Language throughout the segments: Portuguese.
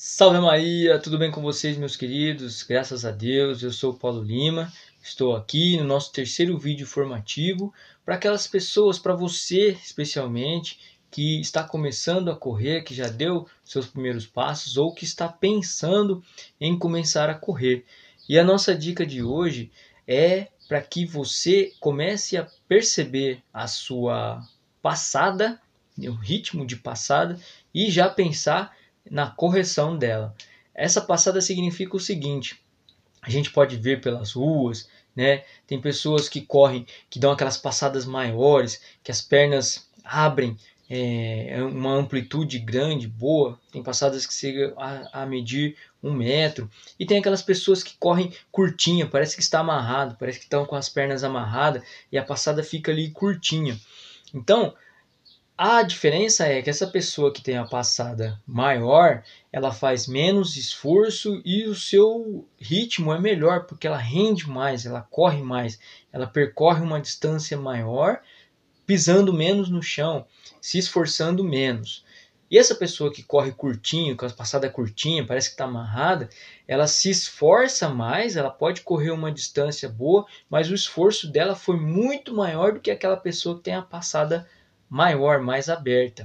Salve Maria, tudo bem com vocês, meus queridos? Graças a Deus, eu sou o Paulo Lima, estou aqui no nosso terceiro vídeo formativo para aquelas pessoas, para você especialmente, que está começando a correr, que já deu seus primeiros passos ou que está pensando em começar a correr. E a nossa dica de hoje é para que você comece a perceber a sua passada, o ritmo de passada e já pensar na correção dela. Essa passada significa o seguinte: a gente pode ver pelas ruas, né? Tem pessoas que correm, que dão aquelas passadas maiores, que as pernas abrem é, uma amplitude grande, boa. Tem passadas que chegam a, a, medir um metro. E tem aquelas pessoas que correm curtinha, parece que está amarrado, parece que estão com as pernas amarradas e a passada fica ali curtinha. Então, a diferença é que essa pessoa que tem a passada maior, ela faz menos esforço e o seu ritmo é melhor, porque ela rende mais, ela corre mais, ela percorre uma distância maior, pisando menos no chão, se esforçando menos. E essa pessoa que corre curtinho, com a passada curtinha, parece que está amarrada, ela se esforça mais, ela pode correr uma distância boa, mas o esforço dela foi muito maior do que aquela pessoa que tem a passada maior, mais aberta.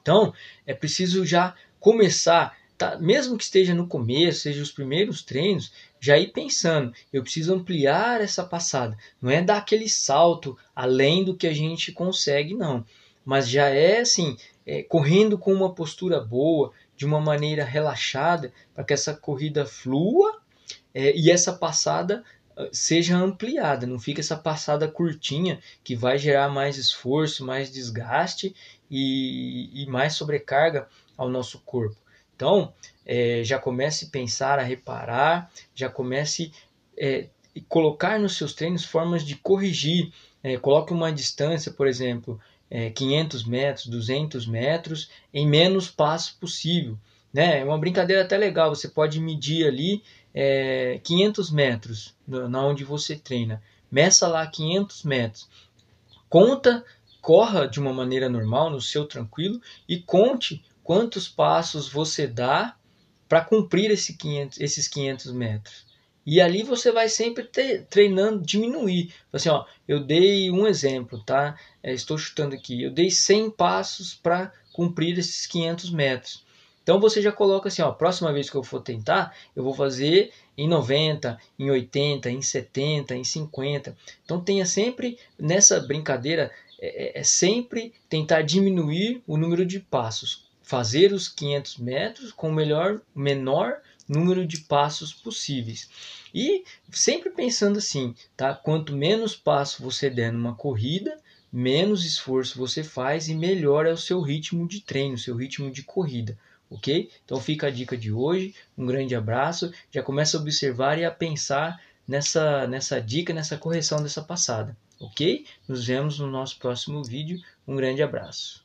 Então, é preciso já começar, tá? mesmo que esteja no começo, seja os primeiros treinos, já ir pensando, eu preciso ampliar essa passada. Não é dar aquele salto além do que a gente consegue, não. Mas já é assim, é, correndo com uma postura boa, de uma maneira relaxada, para que essa corrida flua é, e essa passada seja ampliada, não fica essa passada curtinha que vai gerar mais esforço, mais desgaste e, e mais sobrecarga ao nosso corpo. Então, é, já comece a pensar, a reparar, já comece a é, colocar nos seus treinos formas de corrigir. É, coloque uma distância, por exemplo, 500 é, metros, 200 metros, em menos passo possível. Né? É uma brincadeira até legal, você pode medir ali é, 500 metros na onde você treina. Meça lá 500 metros. Conta, corra de uma maneira normal, no seu tranquilo, e conte quantos passos você dá para cumprir esse 500, esses 500 metros. E ali você vai sempre ter, treinando, diminuir. Assim, ó, eu dei um exemplo, tá? É, estou chutando aqui. Eu dei 100 passos para cumprir esses 500 metros. Então você já coloca assim, ó, próxima vez que eu for tentar, eu vou fazer em 90, em 80, em 70, em 50. Então tenha sempre nessa brincadeira é, é, é sempre tentar diminuir o número de passos, fazer os 500 metros com o melhor, menor número de passos possíveis. E sempre pensando assim, tá? Quanto menos passo você der numa corrida, menos esforço você faz e melhor é o seu ritmo de treino, seu ritmo de corrida ok? Então fica a dica de hoje, um grande abraço, já começa a observar e a pensar nessa, nessa dica, nessa correção dessa passada, ok? Nos vemos no nosso próximo vídeo, um grande abraço.